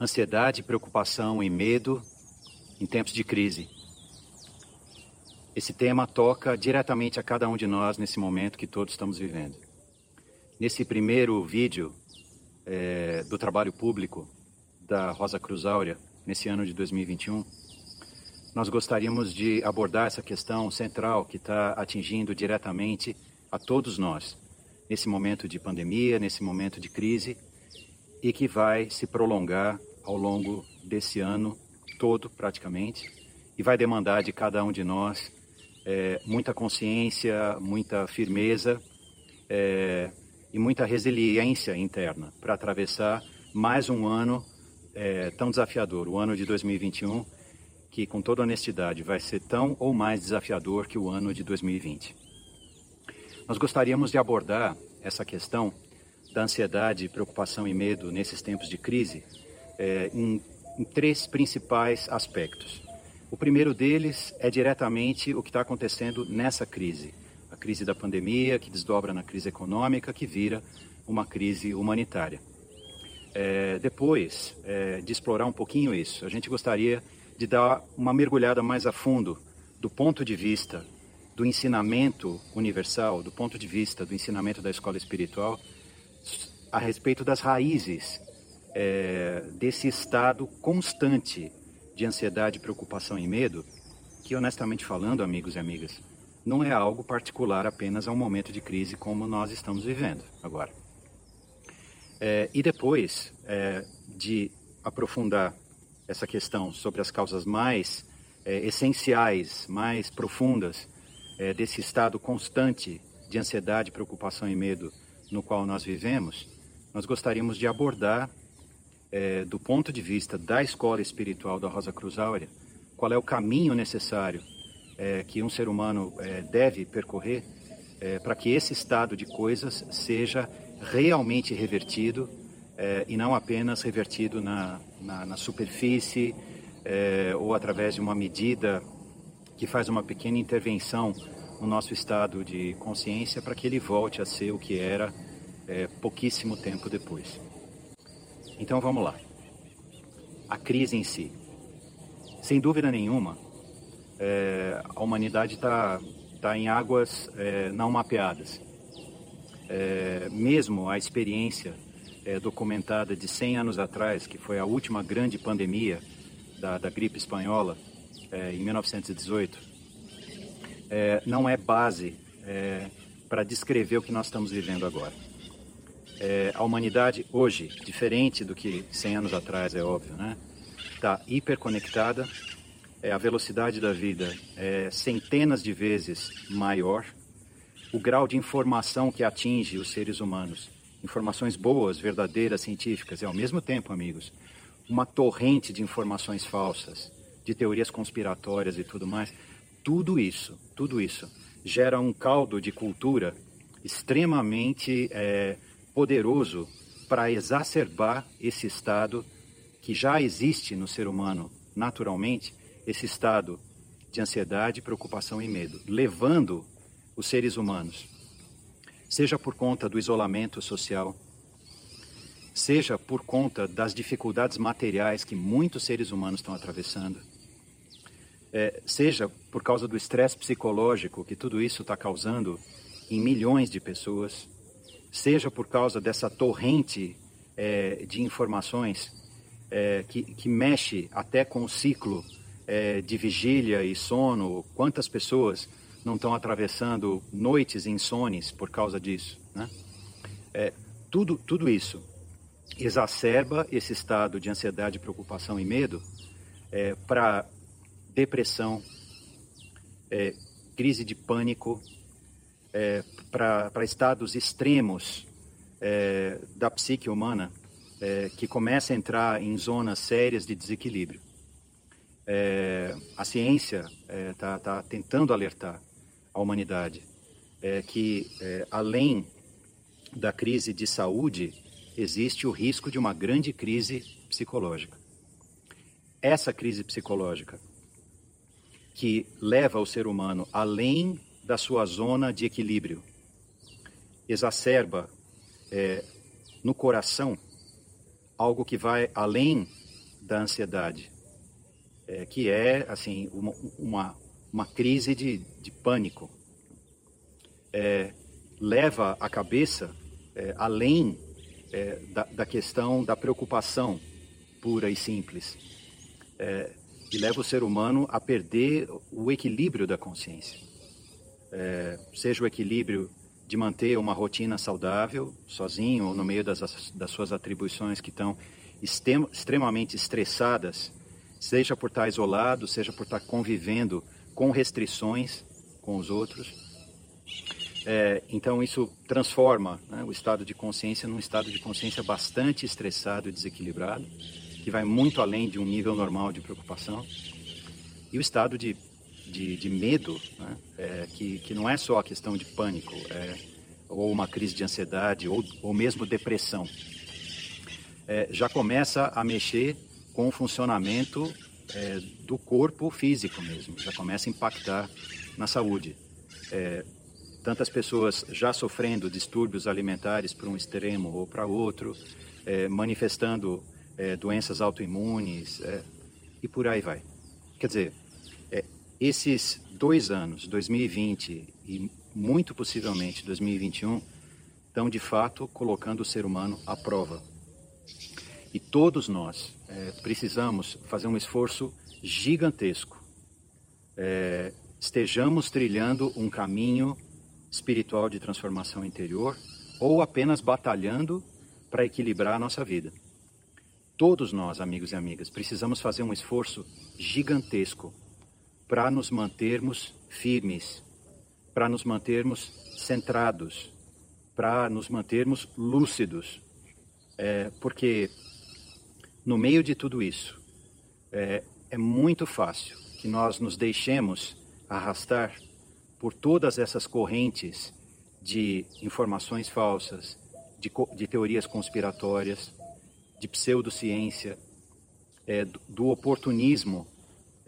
ansiedade, preocupação e medo em tempos de crise. Esse tema toca diretamente a cada um de nós nesse momento que todos estamos vivendo. Nesse primeiro vídeo é, do trabalho público da Rosa Cruz Áurea, nesse ano de 2021, nós gostaríamos de abordar essa questão central que está atingindo diretamente a todos nós, nesse momento de pandemia, nesse momento de crise, e que vai se prolongar ao longo desse ano todo, praticamente, e vai demandar de cada um de nós é, muita consciência, muita firmeza é, e muita resiliência interna para atravessar mais um ano é, tão desafiador, o ano de 2021, que com toda honestidade vai ser tão ou mais desafiador que o ano de 2020. Nós gostaríamos de abordar essa questão da ansiedade, preocupação e medo nesses tempos de crise é, em, em três principais aspectos. O primeiro deles é diretamente o que está acontecendo nessa crise, a crise da pandemia, que desdobra na crise econômica, que vira uma crise humanitária. É, depois é, de explorar um pouquinho isso, a gente gostaria de dar uma mergulhada mais a fundo do ponto de vista do ensinamento universal, do ponto de vista do ensinamento da escola espiritual, a respeito das raízes é, desse estado constante de ansiedade, preocupação e medo, que honestamente falando, amigos e amigas, não é algo particular apenas a um momento de crise como nós estamos vivendo agora. É, e depois é, de aprofundar essa questão sobre as causas mais é, essenciais, mais profundas é, desse estado constante de ansiedade, preocupação e medo no qual nós vivemos, nós gostaríamos de abordar é, do ponto de vista da escola espiritual da Rosa Cruz Áurea, qual é o caminho necessário é, que um ser humano é, deve percorrer é, para que esse estado de coisas seja realmente revertido é, e não apenas revertido na, na, na superfície é, ou através de uma medida que faz uma pequena intervenção no nosso estado de consciência para que ele volte a ser o que era pouquíssimo tempo depois. Então vamos lá. A crise em si. Sem dúvida nenhuma, é, a humanidade está tá em águas é, não mapeadas. É, mesmo a experiência é, documentada de 100 anos atrás, que foi a última grande pandemia da, da gripe espanhola, é, em 1918, é, não é base para descrever o que nós estamos vivendo agora é, a humanidade hoje, diferente do que 100 anos atrás, é óbvio, né? Está hiperconectada, é, a velocidade da vida é centenas de vezes maior, o grau de informação que atinge os seres humanos, informações boas, verdadeiras, científicas, e ao mesmo tempo, amigos, uma torrente de informações falsas, de teorias conspiratórias e tudo mais, tudo isso, tudo isso gera um caldo de cultura extremamente é, poderoso para exacerbar esse estado que já existe no ser humano naturalmente, esse estado de ansiedade, preocupação e medo, levando os seres humanos, seja por conta do isolamento social, seja por conta das dificuldades materiais que muitos seres humanos estão atravessando, é, seja por causa do estresse psicológico que tudo isso está causando em milhões de pessoas, seja por causa dessa torrente é, de informações é, que, que, mexe até com o ciclo é, de vigília e sono, quantas pessoas não estão atravessando noites insones por causa disso, né? É, tudo, tudo isso exacerba esse estado de ansiedade, preocupação e medo é, para depressão, é, crise de pânico, é, para estados extremos é, da psique humana é, que começa a entrar em zonas sérias de desequilíbrio. É, a ciência está é, tá tentando alertar a humanidade é, que, além da crise de saúde, existe o risco de uma grande crise psicológica. Essa crise psicológica que leva o ser humano além da sua zona de equilíbrio. Exacerba é, no coração algo que vai além da ansiedade, é, que é assim uma, uma, uma crise de, de pânico. É, leva a cabeça é, além é, da, da, questão da preocupação pura e simples. É, e leva o ser humano a perder o equilíbrio da consciência. É, seja o equilíbrio de manter uma rotina saudável, sozinho ou no meio das, das suas atribuições que estão extremamente estressadas, seja por estar isolado, seja por estar convivendo com restrições com os outros. É, então isso transforma né, o estado de consciência num estado de consciência bastante estressado e desequilibrado, que vai muito além de um nível normal de preocupação. E o estado de de, de medo, né? é, que, que não é só a questão de pânico, é, ou uma crise de ansiedade, ou, ou mesmo depressão. É, já começa a mexer com o funcionamento é, do corpo físico mesmo, já começa a impactar na saúde. É, tantas pessoas já sofrendo distúrbios alimentares para um extremo ou para outro, é, manifestando doenças autoimunes e por aí vai. Quer dizer, esses dois anos, 2020 e muito possivelmente 2021, estão de fato colocando o ser humano à prova. E todos nós é, precisamos fazer um esforço gigantesco. É, estejamos trilhando um caminho espiritual de transformação interior ou apenas batalhando para equilibrar a nossa vida. Todos nós, amigos e amigas, precisamos fazer um esforço gigantesco para nos mantermos firmes, para nos mantermos centrados, para nos mantermos lúcidos. É, porque no meio de tudo isso, é, é muito fácil que nós nos deixemos arrastar por todas essas correntes de informações falsas, de, de teorias conspiratórias, de pseudociência, é, do oportunismo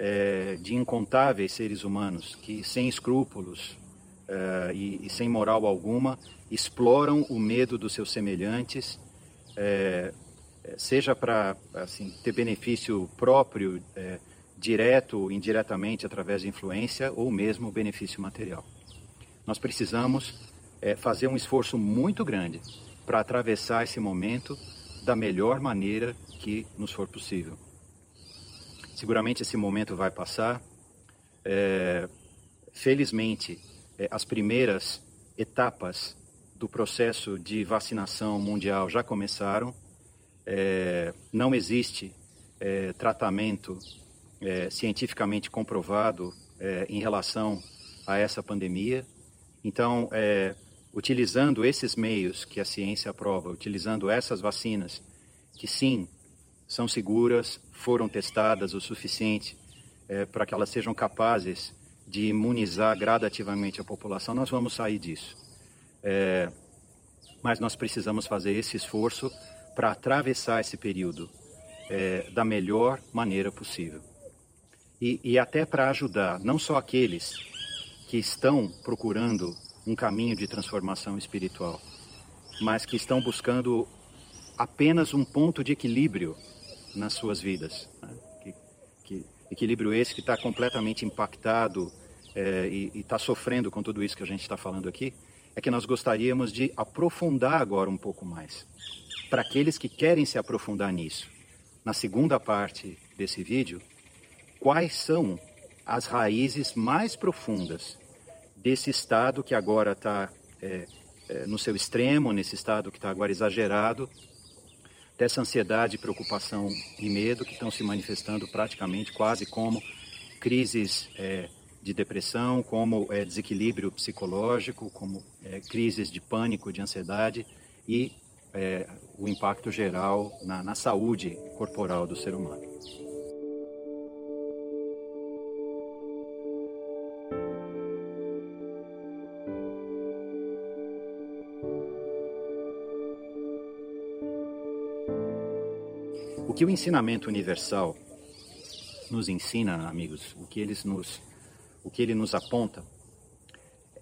é, de incontáveis seres humanos que, sem escrúpulos é, e, e, sem moral alguma, exploram o medo dos seus semelhantes, é, é seja para assim, ter benefício próprio, é, direto ou indiretamente através de influência, ou mesmo benefício material. Nós precisamos é, fazer um esforço muito grande para atravessar esse momento da melhor maneira que nos for possível. Seguramente esse momento vai passar. É, felizmente, é, as primeiras etapas do processo de vacinação mundial já começaram. É, não existe é, tratamento é, cientificamente comprovado é, em relação a essa pandemia. Então, utilizando esses meios que a ciência aprova, utilizando essas vacinas, que sim são seguras, foram testadas o suficiente é, para que elas sejam capazes de imunizar gradativamente a população, nós vamos sair disso. É, mas nós precisamos fazer esse esforço para atravessar esse período é, da melhor maneira possível. E, e até para ajudar não só aqueles que estão procurando um caminho de transformação espiritual, mas que estão buscando apenas um ponto de equilíbrio nas suas vidas. Né? Que, que, equilíbrio esse que está completamente impactado é, e está sofrendo com tudo isso que a gente está falando aqui, é que nós gostaríamos de aprofundar agora um pouco mais. Para aqueles que querem se aprofundar nisso, na segunda parte desse vídeo, quais são as raízes mais profundas desse estado que agora está é, é, no seu extremo, nesse estado que está agora exagerado, dessa ansiedade, preocupação e medo que estão se manifestando praticamente quase como crises é, de depressão, como é, desequilíbrio psicológico, como é, crises de pânico, de ansiedade e é, o impacto geral na, na saúde corporal do ser humano. O que o ensinamento universal nos ensina, amigos, o que, eles nos, o que ele nos aponta,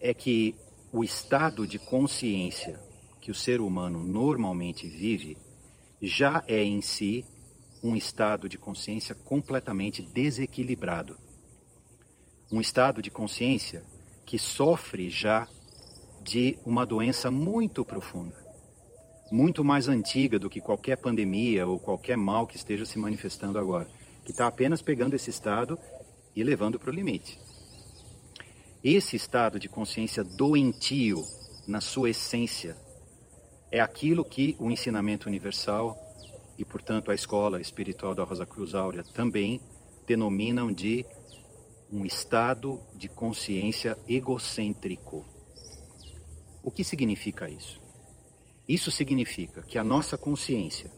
é que o estado de consciência que o ser humano normalmente vive já é em si um estado de consciência completamente desequilibrado. Um estado de consciência que sofre já de uma doença muito profunda, muito mais antiga do que qualquer pandemia ou qualquer mal que esteja se manifestando agora, que está apenas pegando esse estado e levando para o limite. Esse estado de consciência doentio, na sua essência, é aquilo que o ensinamento universal e, portanto, a escola espiritual da Rosa Cruz Áurea também denominam de um estado de consciência egocêntrico. O que significa isso? Isso significa que a nossa consciência,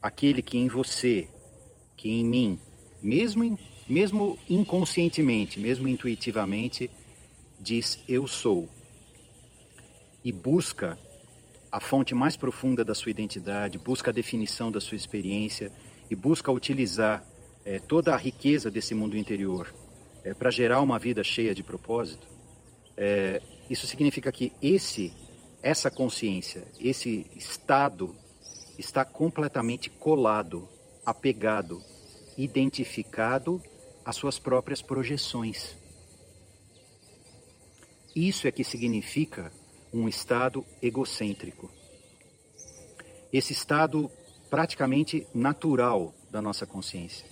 aquele que em você, que em mim, mesmo, mesmo inconscientemente, mesmo intuitivamente, diz eu sou, e busca a fonte mais profunda da sua identidade, busca a definição da sua experiência e busca utilizar é, toda a riqueza desse mundo interior é, para gerar uma vida cheia de propósito, é, isso significa que esse, essa consciência, esse estado está completamente colado, apegado, identificado às suas próprias projeções. Isso é que significa um estado egocêntrico. Esse estado praticamente natural da nossa consciência,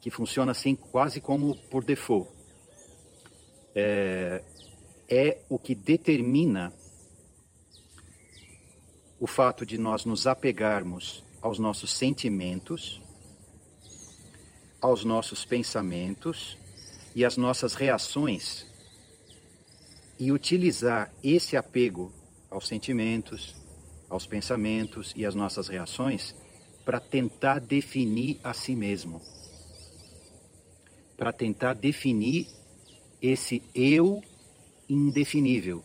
que funciona assim quase como por default. É, é o que determina o fato de nós nos apegarmos aos nossos sentimentos, aos nossos pensamentos e às nossas reações e utilizar esse apego aos sentimentos, aos pensamentos e às nossas reações para tentar definir a si mesmo. Para tentar definir esse eu indefinível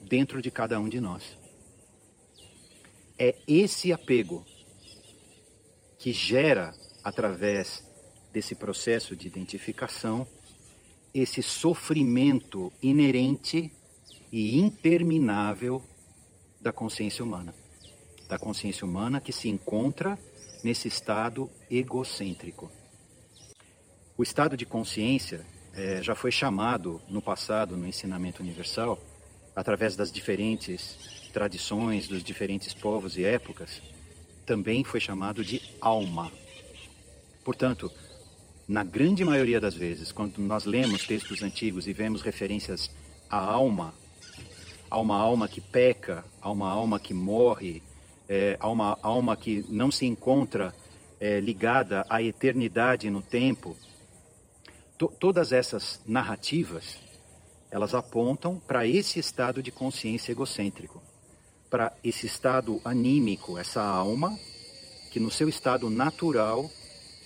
dentro de cada um de nós. É esse apego que gera, através desse processo de identificação, esse sofrimento inerente e interminável da consciência humana. Da consciência humana que se encontra nesse estado egocêntrico. O estado de consciência é, já foi chamado no passado, no ensinamento universal, através das diferentes tradições dos diferentes povos e épocas, também foi chamado de alma. Portanto, na grande maioria das vezes, quando nós lemos textos antigos e vemos referências à alma, a uma alma que peca, a uma alma que morre, é, a uma alma que não se encontra é, ligada à eternidade no tempo, to todas essas narrativas, elas apontam para esse estado de consciência egocêntrico, para esse estado anímico, essa alma que no seu estado natural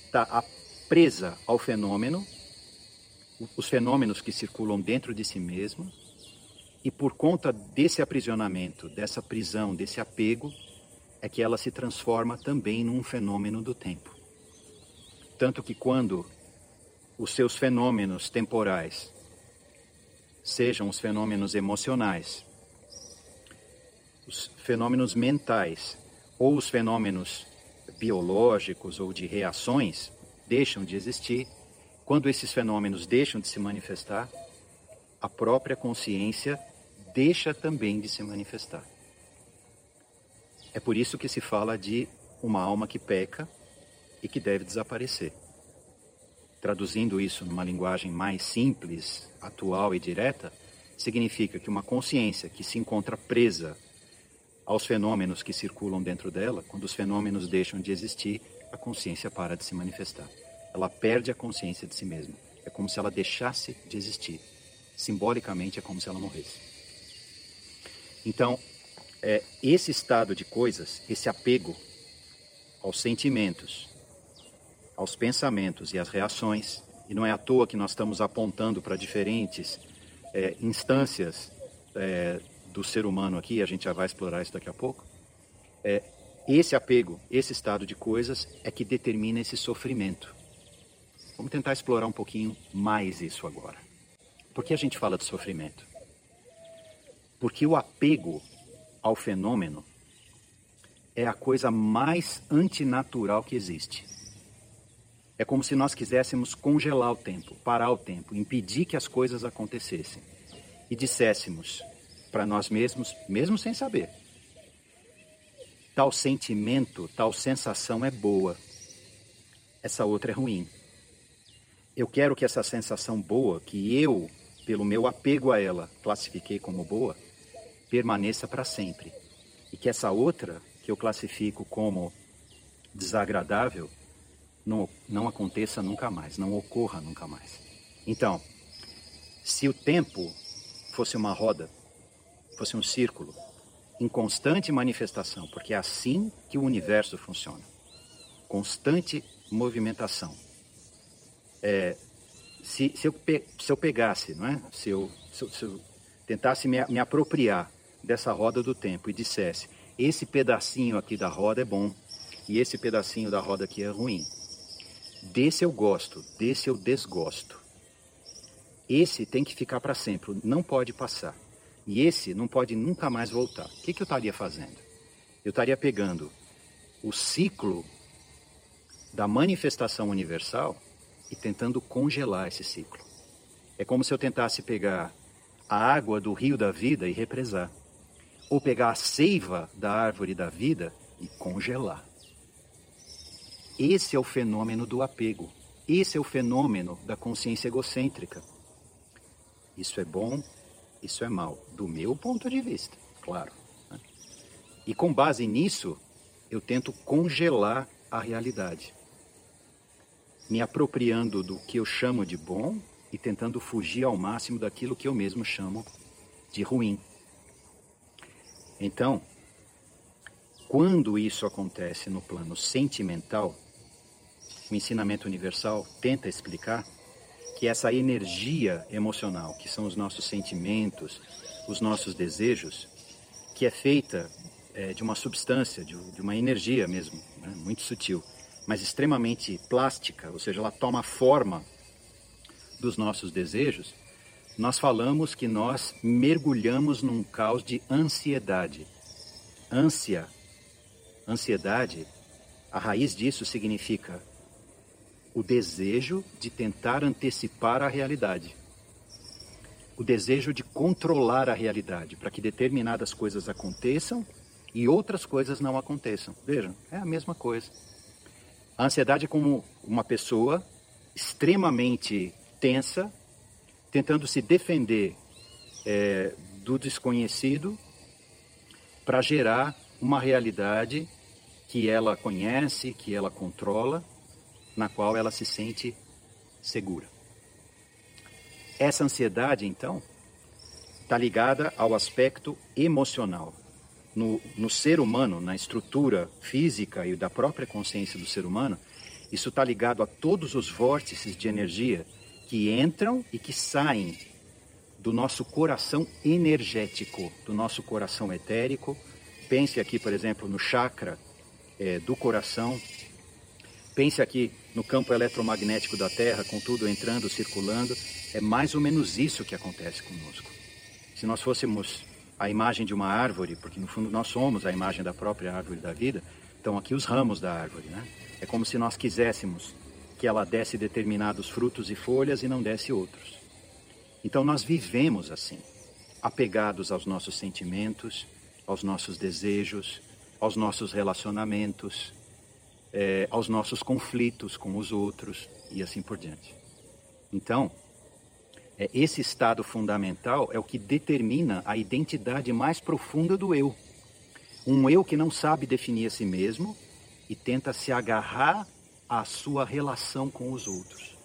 está presa ao fenômeno, os fenômenos que circulam dentro de si mesmo, e por conta desse aprisionamento, dessa prisão, desse apego, é que ela se transforma também num fenômeno do tempo. Tanto que quando os seus fenômenos temporais sejam os fenômenos emocionais, os fenômenos mentais ou os fenômenos biológicos ou de reações, deixam de existir, quando esses fenômenos deixam de se manifestar, a própria consciência deixa também de se manifestar. É por isso que se fala de uma alma que peca e que deve desaparecer. Traduzindo isso numa linguagem mais simples, atual e direta, significa que uma consciência que se encontra presa aos fenômenos que circulam dentro dela, quando os fenômenos deixam de existir, a consciência para de se manifestar. Ela perde a consciência de si mesma. É como se ela deixasse de existir. Simbolicamente, é como se ela morresse. Então, é, esse estado de coisas, esse apego aos sentimentos, aos pensamentos e às reações, e não é à toa que nós estamos apontando para diferentes é, instâncias é, do ser humano aqui, a gente já vai explorar isso daqui a pouco. É, esse apego, esse estado de coisas é que determina esse sofrimento. Vamos tentar explorar um pouquinho mais isso agora. Por que a gente fala de sofrimento? Porque o apego ao fenômeno é a coisa mais antinatural que existe. É como se nós quiséssemos congelar o tempo, parar o tempo, impedir que as coisas acontecessem. E disséssemos para nós mesmos, mesmo sem saber, tal sentimento, tal sensação é boa, essa outra é ruim. Eu quero que essa sensação boa, que eu, pelo meu apego a ela, classifiquei como boa, permaneça para sempre. E que essa outra, que eu classifico como desagradável, não, não aconteça nunca mais, não ocorra nunca mais. Então, se o tempo fosse uma roda, fosse um círculo, em constante manifestação, porque é assim que o universo funciona constante movimentação. É, se, se, eu, se eu pegasse, não é? se, eu, se, eu, se eu tentasse me, me apropriar dessa roda do tempo e dissesse: esse pedacinho aqui da roda é bom e esse pedacinho da roda aqui é ruim. Desse eu gosto, desse eu desgosto. Esse tem que ficar para sempre, não pode passar. E esse não pode nunca mais voltar. O que, que eu estaria fazendo? Eu estaria pegando o ciclo da manifestação universal e tentando congelar esse ciclo. É como se eu tentasse pegar a água do rio da vida e represar, ou pegar a seiva da árvore da vida e congelar. Esse é o fenômeno do apego. Esse é o fenômeno da consciência egocêntrica. Isso é bom, isso é mal, do meu ponto de vista, claro. Né? E com base nisso, eu tento congelar a realidade me apropriando do que eu chamo de bom e tentando fugir ao máximo daquilo que eu mesmo chamo de ruim. Então, quando isso acontece no plano sentimental, o ensinamento universal tenta explicar que essa energia emocional, que são os nossos sentimentos, os nossos desejos, que é feita é, de uma substância, de, de uma energia mesmo, né, muito sutil, mas extremamente plástica, ou seja, ela toma forma dos nossos desejos, nós falamos que nós mergulhamos num caos de ansiedade. Ânsia, ansiedade, a raiz disso significa o desejo de tentar antecipar a realidade. O desejo de controlar a realidade para que determinadas coisas aconteçam e outras coisas não aconteçam. Vejam, é a mesma coisa. A ansiedade é como uma pessoa extremamente tensa, tentando se defender é, do desconhecido para gerar uma realidade que ela conhece, que ela controla, na qual ela se sente segura. Essa ansiedade, então, está ligada ao aspecto emocional no, no ser humano, na estrutura física e da própria consciência do ser humano, isso está ligado a todos os vórtices de energia que entram e que saem do nosso coração energético, do nosso coração etérico. Pense aqui, por exemplo, no chakra é, do coração. Pense aqui no campo eletromagnético da Terra, com tudo entrando, circulando. É mais ou menos isso que acontece conosco. Se nós fôssemos a imagem de uma árvore, porque no fundo nós somos a imagem da própria árvore da vida, estão aqui os ramos da árvore, né? É como se nós quiséssemos que ela desse determinados frutos e folhas e não desse outros. Então nós vivemos assim, apegados aos nossos sentimentos, aos nossos desejos, aos nossos relacionamentos, é, aos nossos conflitos com os outros e assim por diante. Então, é, esse estado fundamental é o que determina a identidade mais profunda do eu. Um eu que não sabe definir a si mesmo e tenta se agarrar à sua relação com os outros.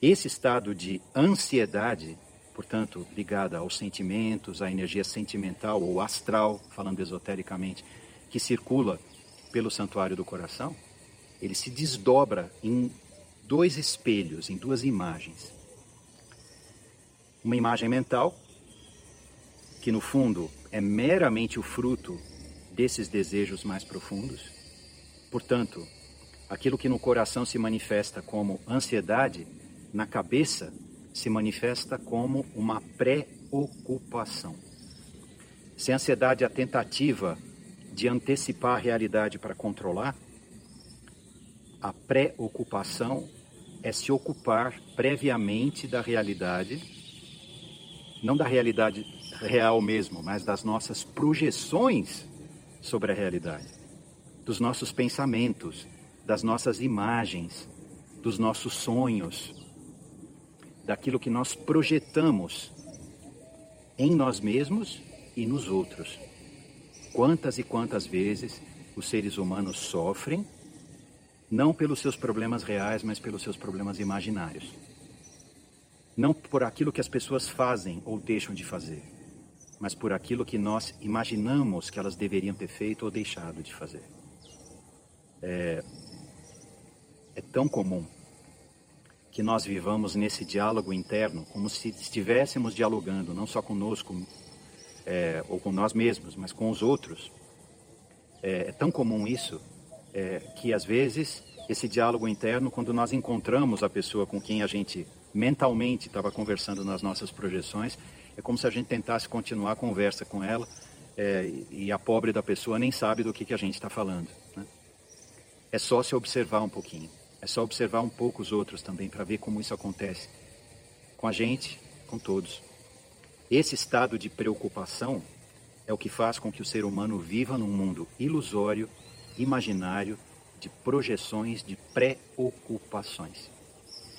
Esse estado de ansiedade, portanto, ligada aos sentimentos, à energia sentimental ou astral, falando esotericamente, que circula pelo santuário do coração, ele se desdobra em dois espelhos, em duas imagens. Uma imagem mental, que no fundo é meramente o fruto desses desejos mais profundos. Portanto, aquilo que no coração se manifesta como ansiedade, na cabeça se manifesta como uma preocupação. Se a ansiedade é a tentativa de antecipar a realidade para controlar, a preocupação é se ocupar previamente da realidade, não da realidade real mesmo, mas das nossas projeções sobre a realidade, dos nossos pensamentos, das nossas imagens, dos nossos sonhos, daquilo que nós projetamos em nós mesmos e nos outros. Quantas e quantas vezes os seres humanos sofrem, não pelos seus problemas reais, mas pelos seus problemas imaginários. Não por aquilo que as pessoas fazem ou deixam de fazer, mas por aquilo que nós imaginamos que elas deveriam ter feito ou deixado de fazer. É, é tão comum que nós vivamos nesse diálogo interno como se estivéssemos dialogando não só conosco é, ou com nós mesmos, mas com os outros. É, é tão comum isso é, que às vezes esse diálogo interno, quando nós encontramos a pessoa com quem a gente mentalmente estava conversando nas nossas projeções, é como se a gente tentasse continuar a conversa com ela é, e a pobre da pessoa nem sabe do que, que a gente está falando. Né? É só se observar um pouquinho, é só observar um pouco os outros também para ver como isso acontece com a gente, com todos. Esse estado de preocupação é o que faz com que o ser humano viva num mundo ilusório, imaginário, de projeções, de preocupações.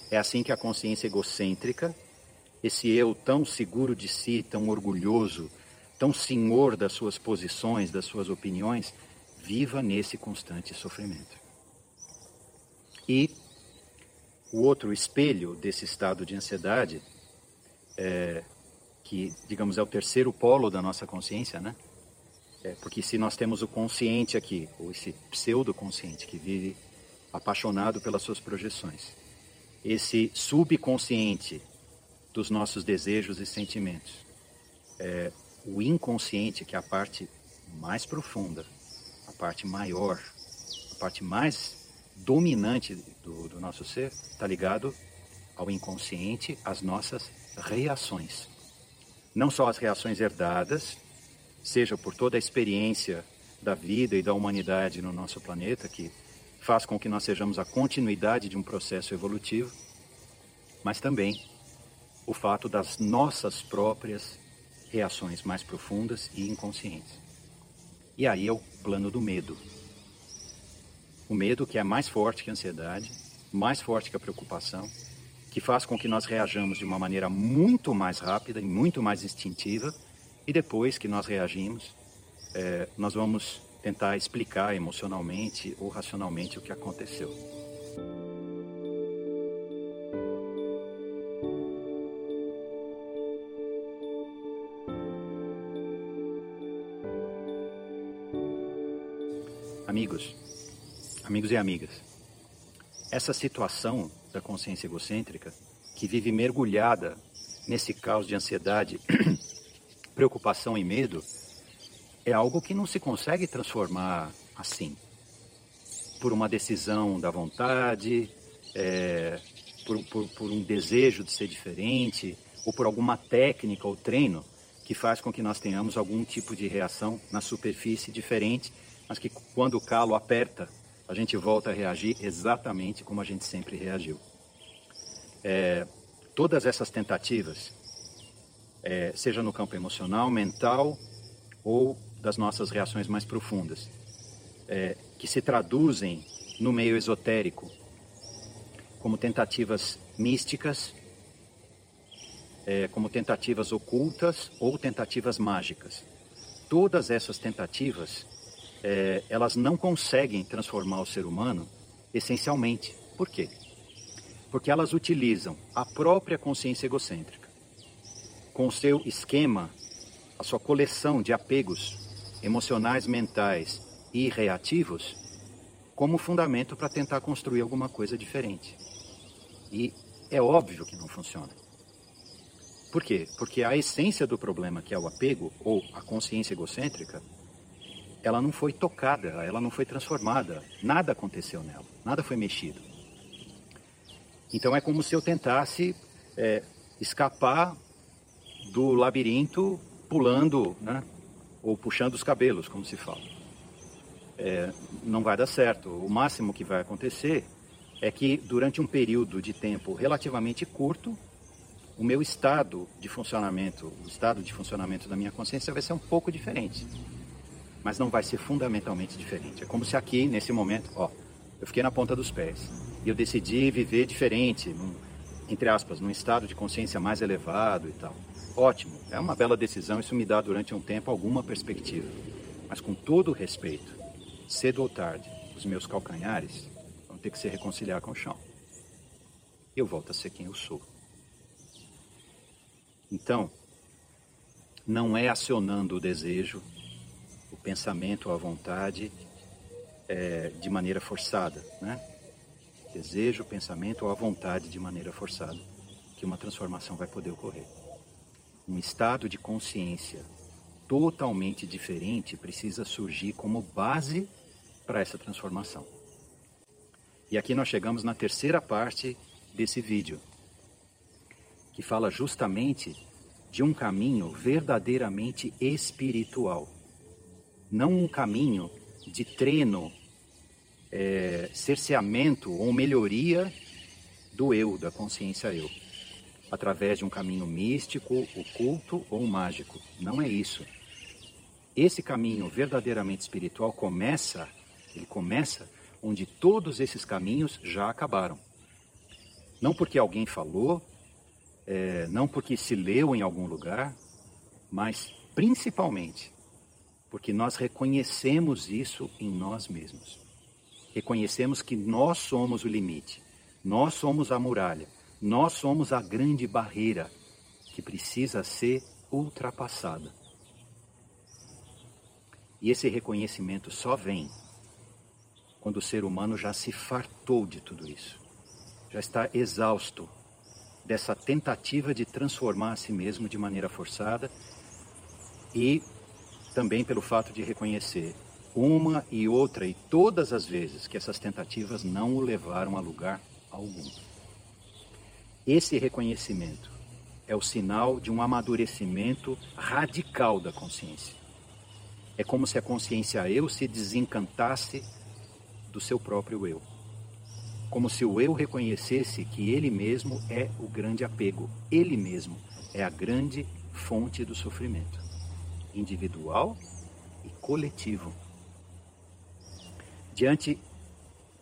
É assim que a consciência egocêntrica esse eu tão seguro de si, tão orgulhoso, tão senhor das suas posições, das suas opiniões, viva nesse constante sofrimento. E o outro espelho desse estado de ansiedade, é, que, digamos, é o terceiro polo da nossa consciência, né? É, porque se nós temos o consciente aqui, ou esse pseudo-consciente que vive apaixonado pelas suas projeções, esse subconsciente dos nossos desejos e sentimentos. É, o inconsciente, que é a parte mais profunda, a parte maior, a parte mais dominante do, do nosso ser, está ligado ao inconsciente, às nossas reações. Não só as reações herdadas, seja por toda a experiência da vida e da humanidade no nosso planeta, que faz com que nós sejamos a continuidade de um processo evolutivo, mas também o fato das nossas próprias reações mais profundas e inconscientes. E aí é o plano do medo. O medo que é mais forte que a ansiedade, mais forte que a preocupação, que faz com que nós reajamos de uma maneira muito mais rápida e muito mais instintiva, e depois que nós reagimos, é, nós vamos tentar explicar emocionalmente ou racionalmente o que aconteceu. Amigos, amigos e amigas, essa situação da consciência egocêntrica, que vive mergulhada nesse caos de ansiedade, preocupação e medo, é algo que não se consegue transformar assim, por uma decisão da vontade, é, por, por, por um desejo de ser diferente, ou por alguma técnica ou treino que faz com que nós tenhamos algum tipo de reação na superfície diferente mas que quando o calo aperta, a gente volta a reagir exatamente como a gente sempre reagiu. É, todas essas tentativas, é, seja no campo emocional, mental ou das nossas reações mais profundas, é, que se traduzem no meio esotérico como tentativas místicas, é, como tentativas ocultas ou tentativas mágicas. Todas essas tentativas é, elas não conseguem transformar o ser humano essencialmente. Por quê? Porque elas utilizam a própria consciência egocêntrica, com o seu esquema, a sua coleção de apegos emocionais, mentais e reativos, como fundamento para tentar construir alguma coisa diferente. E é óbvio que não funciona. Por quê? Porque a essência do problema, que é o apego ou a consciência egocêntrica, ela não foi tocada, ela não foi transformada, nada aconteceu nela, nada foi mexido. Então é como se eu tentasse é, escapar do labirinto pulando, né? ou puxando os cabelos, como se fala. é, não vai dar certo. O máximo que vai acontecer é que durante um período de tempo relativamente curto, o meu estado de funcionamento, o estado de funcionamento da minha consciência vai ser um pouco diferente. Mas não vai ser fundamentalmente diferente. É como se aqui, nesse momento, ó, eu fiquei na ponta dos pés. E eu decidi viver diferente, num, entre aspas, num estado de consciência mais elevado e tal. Ótimo, é uma bela decisão, isso me dá durante um tempo alguma perspectiva. Mas com todo o respeito, cedo ou tarde, os meus calcanhares vão ter que se reconciliar com o chão. Eu volto a ser quem eu sou. Então, não é acionando o desejo, pensamento, a vontade é, de maneira forçada, né? Desejo, pensamento ou a vontade de maneira forçada que uma transformação vai poder ocorrer. Um estado de consciência totalmente diferente precisa surgir como base para essa transformação. E aqui nós chegamos na terceira parte desse vídeo, que fala justamente de um caminho verdadeiramente espiritual. Não um caminho de treino, é, cerceamento ou melhoria do eu, da consciência eu, através de um caminho místico, oculto ou mágico. Não é isso. Esse caminho verdadeiramente espiritual começa ele começa onde todos esses caminhos já acabaram. Não porque alguém falou, é, não porque se leu em algum lugar, mas principalmente porque nós reconhecemos isso em nós mesmos. Reconhecemos que nós somos o limite, nós somos a muralha, nós somos a grande barreira que precisa ser ultrapassada. E esse reconhecimento só vem quando o ser humano já se fartou de tudo isso, já está exausto dessa tentativa de transformar a si mesmo de maneira forçada e também pelo fato de reconhecer uma e outra e todas as vezes que essas tentativas não o levaram a lugar algum. Esse reconhecimento é o sinal de um amadurecimento radical da consciência. É como se a consciência eu se desencantasse do seu próprio eu. Como se o eu reconhecesse que ele mesmo é o grande apego, ele mesmo é a grande fonte do sofrimento, individual e coletivo. Diante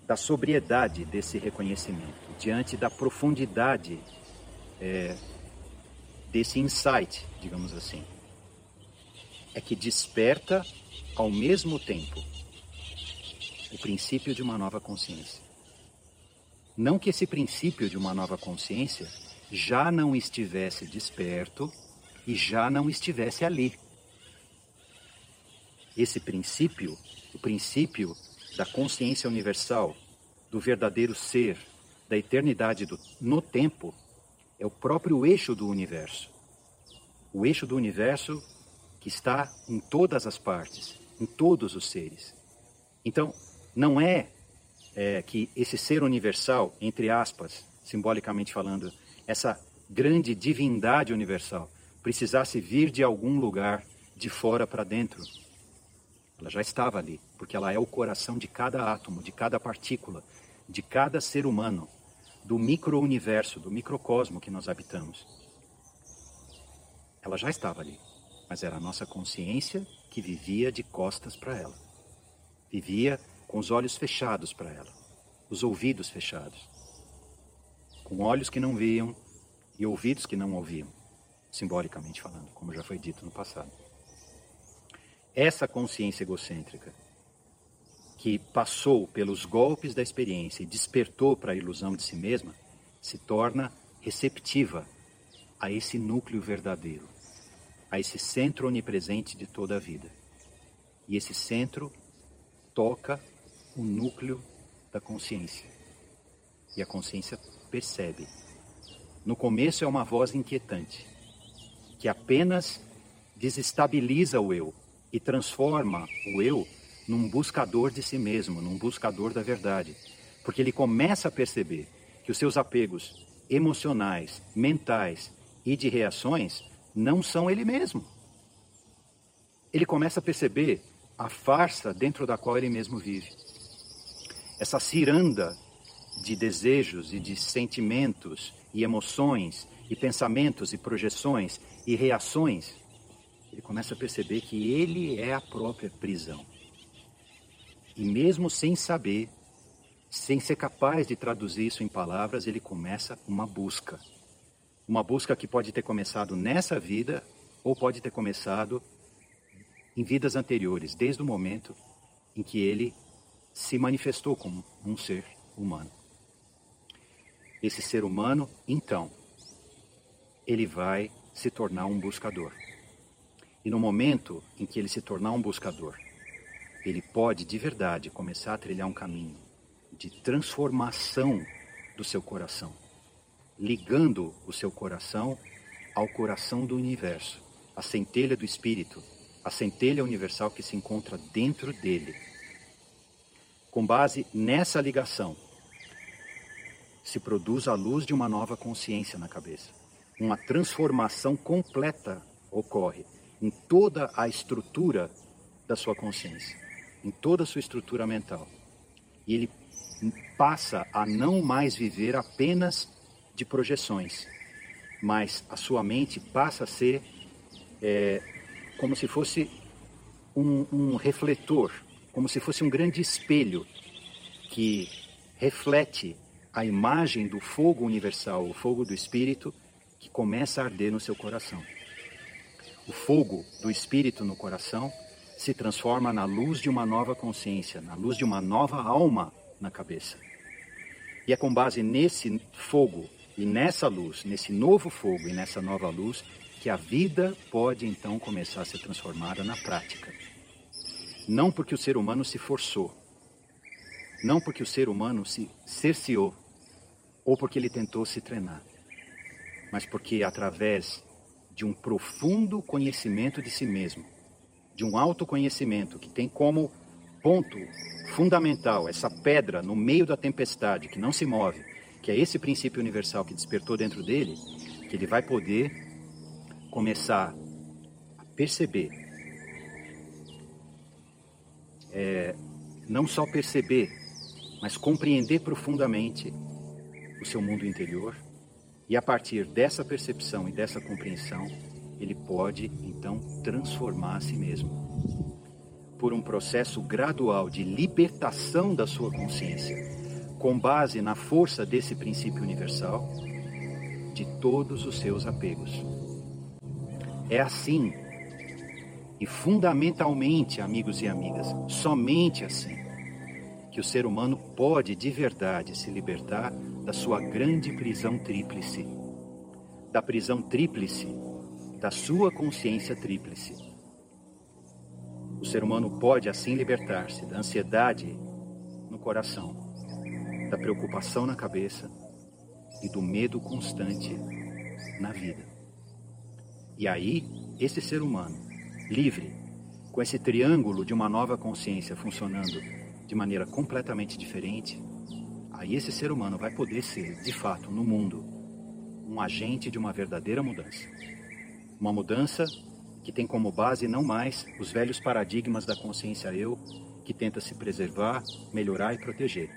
da sobriedade desse reconhecimento, diante da profundidade é, desse insight, digamos assim, é que desperta ao mesmo tempo o princípio de uma nova consciência. Não que esse princípio de uma nova consciência já não estivesse desperto e já não estivesse ali. Esse princípio, o princípio da consciência universal, do verdadeiro ser, da eternidade do, no tempo, é o próprio eixo do universo. O eixo do universo que está em todas as partes, em todos os seres. Então, não é, é que esse ser universal, entre aspas, simbolicamente falando, essa grande divindade universal, precisasse vir de algum lugar de fora para dentro. Ela já estava ali, porque ela é o coração de cada átomo, de cada partícula, de cada ser humano, do micro-universo, do microcosmo que nós habitamos. Ela já estava ali, mas era a nossa consciência que vivia de costas para ela. Vivia com os olhos fechados para ela, os ouvidos fechados, com olhos que não viam e ouvidos que não ouviam, simbolicamente falando, como já foi dito no passado. Essa consciência egocêntrica, que passou pelos golpes da experiência e despertou para a ilusão de si mesma, se torna receptiva a esse núcleo verdadeiro, a esse centro onipresente de toda a vida. E esse centro toca o núcleo da consciência. E a consciência percebe. No começo é uma voz inquietante, que apenas desestabiliza o eu e transforma o eu num buscador de si mesmo, num buscador da verdade. Porque ele começa a perceber que os seus apegos emocionais, mentais e de reações não são ele mesmo. Ele começa a perceber a farsa dentro da qual ele mesmo vive. Essa ciranda de desejos e de sentimentos e emoções e pensamentos e projeções e reações, ele começa a perceber que ele é a própria prisão. E mesmo sem saber, sem ser capaz de traduzir isso em palavras, ele começa uma busca. Uma busca que pode ter começado nessa vida ou pode ter começado em vidas anteriores, desde o momento em que ele se manifestou como um ser humano. Esse ser humano, então, ele vai se tornar um buscador. E no momento em que ele se tornar um buscador, ele pode de verdade começar a trilhar um caminho de transformação do seu coração, ligando o seu coração ao coração do universo, a centelha do espírito, a centelha universal que se encontra dentro dele. Com base nessa ligação, se produz a luz de uma nova consciência na cabeça. Uma transformação completa ocorre em toda a estrutura da sua consciência, em toda a sua estrutura mental. E ele passa a não mais viver apenas de projeções, mas a sua mente passa a ser é, como se fosse um, um refletor, como se fosse um grande espelho que reflete a imagem do fogo universal, o fogo do Espírito, que começa a arder no seu coração. O fogo do Espírito no coração se transforma na luz de uma nova consciência, na luz de uma nova alma na cabeça. E é com base nesse fogo e nessa luz, nesse novo fogo e nessa nova luz, que a vida pode então começar a ser transformada na prática. Não porque o ser humano se forçou, não porque o ser humano se cerceou, ou porque ele tentou se treinar, mas porque através de um profundo conhecimento de si mesmo, de um autoconhecimento que tem como ponto fundamental, essa pedra no meio da tempestade que não se move, que é esse princípio universal que despertou dentro dele, que ele vai poder começar a perceber, é, não só perceber, mas compreender profundamente o seu mundo interior, e a partir dessa percepção e dessa compreensão, ele pode então transformar a si mesmo por um processo gradual de libertação da sua consciência, com base na força desse princípio universal, de todos os seus apegos. É assim, e fundamentalmente, amigos e amigas, somente assim, que o ser humano pode de verdade se libertar da sua grande prisão tríplice, da prisão tríplice da sua consciência tríplice o ser humano pode assim libertar-se da ansiedade no coração, da preocupação na cabeça e do medo constante na vida. E aí, esse ser humano, livre, com esse triângulo de uma nova consciência funcionando de maneira completamente diferente, aí esse ser humano vai poder ser, de fato, no mundo, um agente de uma verdadeira mudança. Uma mudança que tem como base não mais os velhos paradigmas da consciência eu, que tenta se preservar, melhorar e proteger,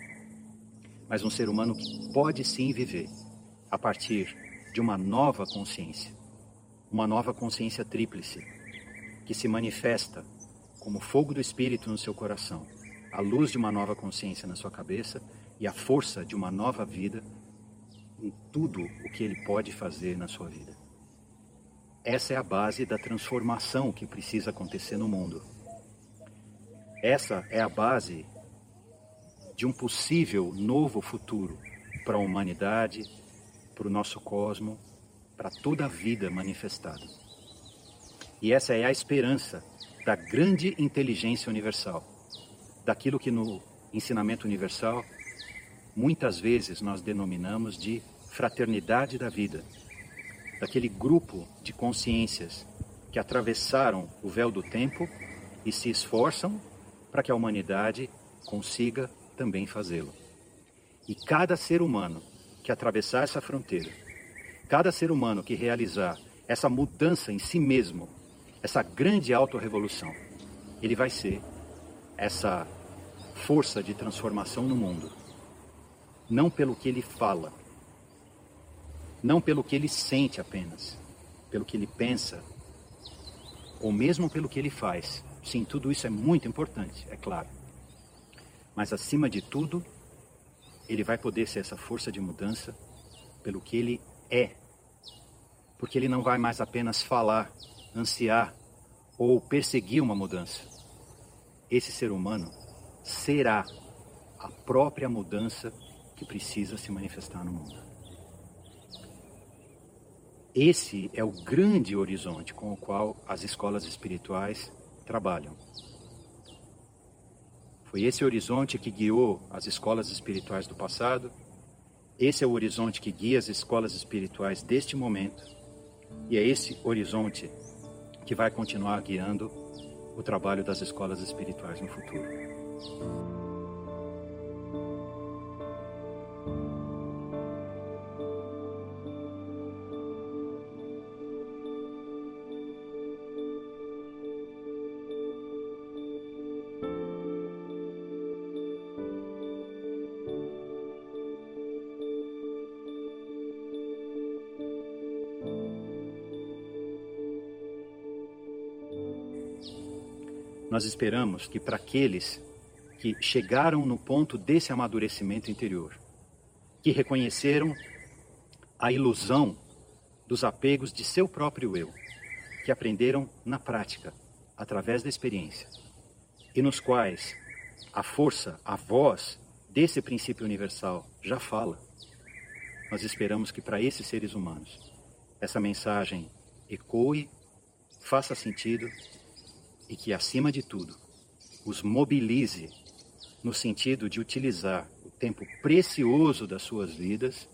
mas um ser humano que pode sim viver a partir de uma nova consciência, uma nova consciência tríplice, que se manifesta como fogo do espírito no seu coração, a luz de uma nova consciência na sua cabeça e a força de uma nova vida em tudo o que ele pode fazer na sua vida. Essa é a base da transformação que precisa acontecer no mundo. Essa é a base de um possível novo futuro para a humanidade, para o nosso cosmo, para toda a vida manifestada. E essa é a esperança da grande inteligência universal, daquilo que no ensinamento universal muitas vezes nós denominamos de fraternidade da vida daquele grupo de consciências que atravessaram o véu do tempo e se esforçam para que a humanidade consiga também fazê-lo. E cada ser humano que atravessar essa fronteira, cada ser humano que realizar essa mudança em si mesmo, essa grande autorrevolução, ele vai ser essa força de transformação no mundo, não pelo que ele fala, não pelo que ele sente apenas, pelo que ele pensa, ou mesmo pelo que ele faz. Sim, tudo isso é muito importante, é claro. Mas acima de tudo, ele vai poder ser essa força de mudança pelo que ele é. Porque ele não vai mais apenas falar, ansiar ou perseguir uma mudança. Esse ser humano será a própria mudança que precisa se manifestar no mundo. Esse é o grande horizonte com o qual as escolas espirituais trabalham. Foi esse horizonte que guiou as escolas espirituais do passado, esse é o horizonte que guia as escolas espirituais deste momento, e é esse horizonte que vai continuar guiando o trabalho das escolas espirituais no futuro. Nós esperamos que para aqueles que chegaram no ponto desse amadurecimento interior, que reconheceram a ilusão dos apegos de seu próprio eu, que aprenderam na prática, através da experiência, e nos quais a força, a voz desse princípio universal já fala. Nós esperamos que para esses seres humanos essa mensagem ecoe, faça sentido e que, acima de tudo, os mobilize no sentido de utilizar o tempo precioso das suas vidas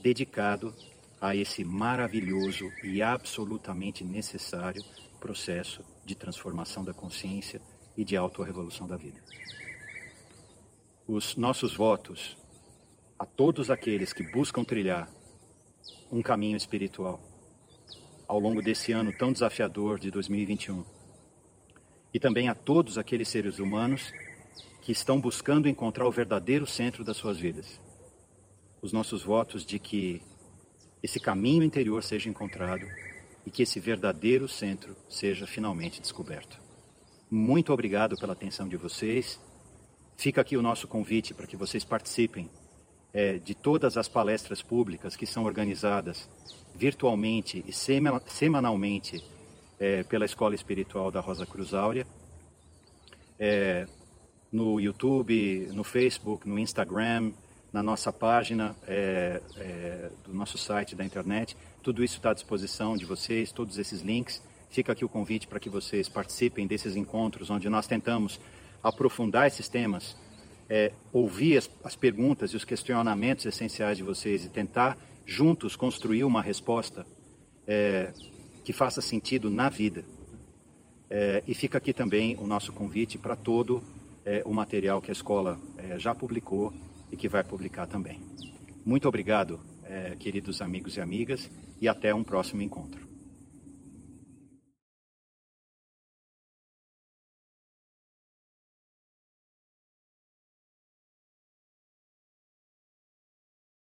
dedicado a esse maravilhoso e absolutamente necessário processo de transformação da consciência e de autorrevolução da vida. Os nossos votos a todos aqueles que buscam trilhar um caminho espiritual ao longo desse ano tão desafiador de 2021 e também a todos aqueles seres humanos que estão buscando encontrar o verdadeiro centro das suas vidas. Os nossos votos de que esse caminho interior seja encontrado e que esse verdadeiro centro seja finalmente descoberto. Muito obrigado pela atenção de vocês. Fica aqui o nosso convite para que vocês participem é, de todas as palestras públicas que são organizadas virtualmente e semanalmente é, pela Escola Espiritual da Rosa Cruz Áurea, é, no YouTube, no Facebook, no Instagram, na nossa página é, é do nosso site da internet. Tudo isso está à disposição de vocês, todos esses links. Fica aqui o convite para que vocês participem desses encontros onde nós tentamos aprofundar esses temas, é, ouvir as, as perguntas e os questionamentos essenciais de vocês e tentar juntos construir uma resposta é, que faça sentido na vida. É, e fica aqui também o nosso convite para todo é, o material que a escola é, já publicou e que vai publicar também. Muito obrigado, é, queridos amigos e amigas, e até um próximo encontro.